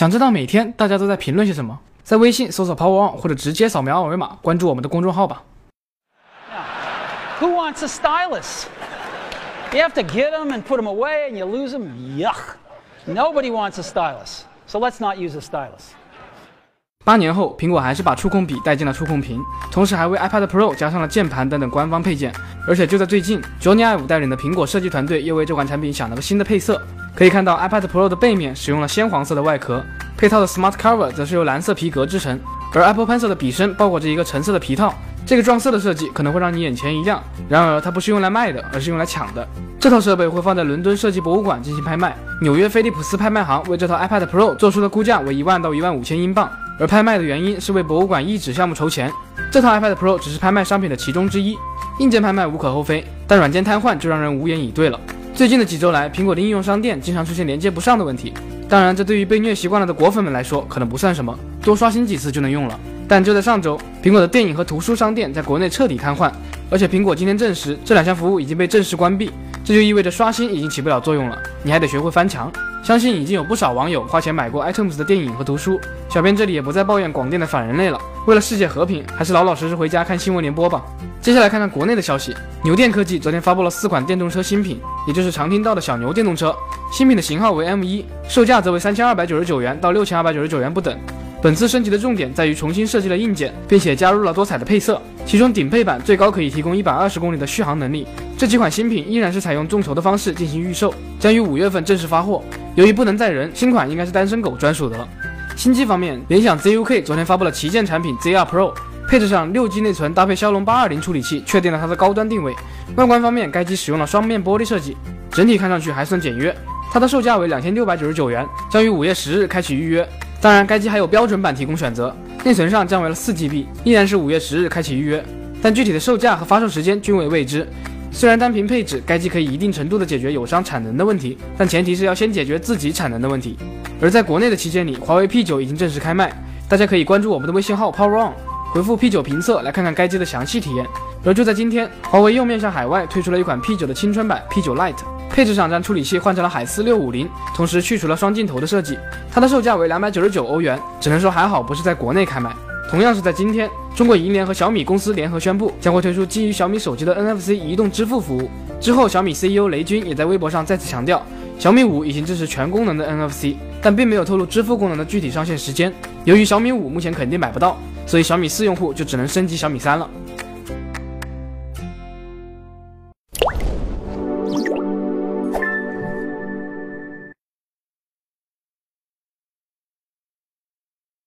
想知道每天大家都在评论些什么？在微信搜索 Power On 或者直接扫描二维码关注我们的公众号吧。Who wants a stylus? You have to get them and put them away and you lose them. Yuck. Nobody wants a stylus. So let's not use a stylus. 八年后，苹果还是把触控笔带进了触控屏，同时还为 iPad Pro 加上了键盘等等官方配件。而且就在最近，Johnny Ive 带领的苹果设计团队又为这款产品想了个新的配色。可以看到 iPad Pro 的背面使用了鲜黄色的外壳，配套的 Smart Cover 则是由蓝色皮革制成，而 Apple Pencil 的笔身包裹着一个橙色的皮套。这个撞色的设计可能会让你眼前一亮，然而它不是用来卖的，而是用来抢的。这套设备会放在伦敦设计博物馆进行拍卖，纽约菲利普斯拍卖行为这套 iPad Pro 做出的估价为一万到一万五千英镑。而拍卖的原因是为博物馆遗址项目筹钱。这套 iPad Pro 只是拍卖商品的其中之一，硬件拍卖无可厚非，但软件瘫痪就让人无言以对了。最近的几周来，苹果的应用商店经常出现连接不上的问题。当然，这对于被虐习惯了的果粉们来说可能不算什么，多刷新几次就能用了。但就在上周，苹果的电影和图书商店在国内彻底瘫痪，而且苹果今天证实这两项服务已经被正式关闭，这就意味着刷新已经起不了作用了，你还得学会翻墙。相信已经有不少网友花钱买过 iTunes 的电影和图书，小编这里也不再抱怨广电的反人类了。为了世界和平，还是老老实实回家看新闻联播吧。接下来看看国内的消息，牛电科技昨天发布了四款电动车新品，也就是常听到的小牛电动车。新品的型号为 M1，售价则为三千二百九十九元到六千二百九十九元不等。本次升级的重点在于重新设计了硬件，并且加入了多彩的配色。其中顶配版最高可以提供一百二十公里的续航能力。这几款新品依然是采用众筹的方式进行预售，将于五月份正式发货。由于不能载人，新款应该是单身狗专属的了。新机方面，联想 ZUK 昨天发布了旗舰产品 ZR Pro，配置上六 G 内存搭配骁龙八二零处理器，确定了它的高端定位。外观方面，该机使用了双面玻璃设计，整体看上去还算简约。它的售价为两千六百九十九元，将于五月十日开启预约。当然，该机还有标准版提供选择，内存上降为了四 GB，依然是五月十日开启预约，但具体的售价和发售时间均为未知。虽然单凭配置，该机可以一定程度的解决友商产能的问题，但前提是要先解决自己产能的问题。而在国内的旗舰里，华为 P9 已经正式开卖，大家可以关注我们的微信号 Power On，回复 P9 评测来看看该机的详细体验。而就在今天，华为又面向海外推出了一款 P9 的青春版 P9 Lite，配置上将处理器换成了海思六五零，同时去除了双镜头的设计，它的售价为两百九十九欧元，只能说还好不是在国内开卖。同样是在今天，中国银联和小米公司联合宣布，将会推出基于小米手机的 NFC 移动支付服务。之后，小米 CEO 雷军也在微博上再次强调，小米五已经支持全功能的 NFC，但并没有透露支付功能的具体上线时间。由于小米五目前肯定买不到，所以小米四用户就只能升级小米三了。